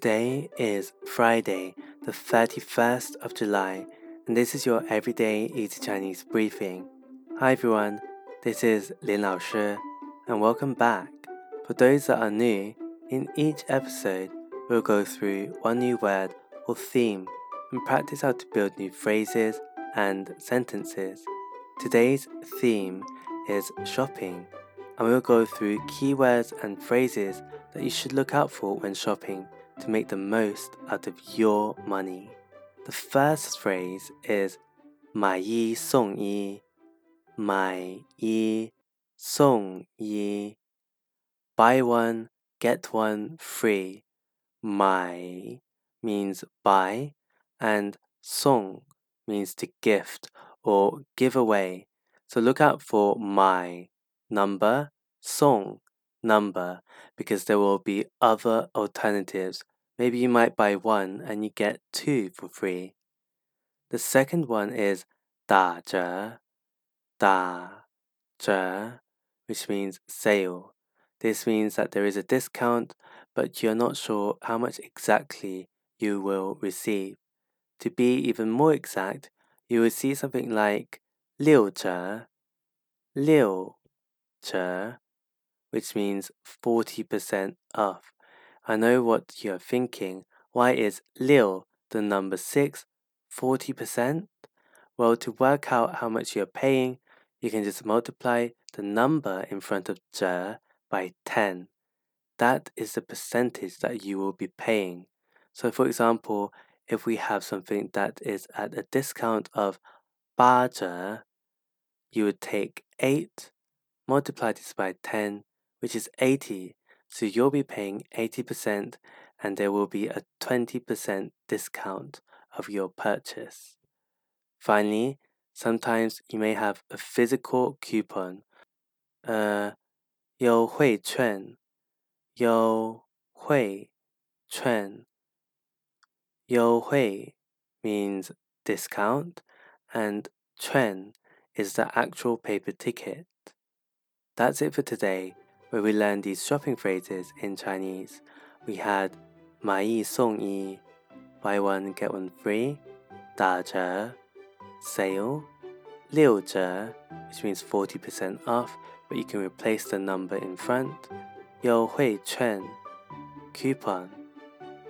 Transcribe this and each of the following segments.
Today is Friday, the 31st of July, and this is your everyday easy Chinese briefing. Hi everyone, this is Lin Lao and welcome back. For those that are new, in each episode, we'll go through one new word or theme and practice how to build new phrases and sentences. Today's theme is shopping, and we'll go through keywords and phrases that you should look out for when shopping to make the most out of your money. The first phrase is 买一送一,买一送一. Buy one, get one free. 买 means buy and 送 means to gift or give away. So look out for 买 number, 送 number because there will be other alternatives Maybe you might buy one and you get two for free. The second one is 打折,打折, which means sale. This means that there is a discount, but you're not sure how much exactly you will receive. To be even more exact, you will see something like 六折,六折, which means 40% off. I know what you're thinking. Why is 六, the number six, 40%? Well, to work out how much you're paying, you can just multiply the number in front of zhe by 10. That is the percentage that you will be paying. So, for example, if we have something that is at a discount of 八折, you would take 8, multiply this by 10, which is 80, so you'll be paying 80% and there will be a 20% discount of your purchase. Finally, sometimes you may have a physical coupon, uh, 优惠券,优惠券,优惠 means discount and 券 is the actual paper ticket. That's it for today where we learned these shopping phrases in Chinese. We had 买一送一, buy one get one free, 打折, sale, 六折, which means 40% off, but you can replace the number in front, 优惠券, coupon.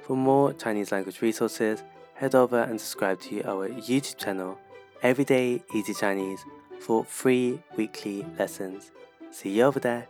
For more Chinese language resources, head over and subscribe to our YouTube channel, Everyday Easy Chinese, for free weekly lessons. See you over there.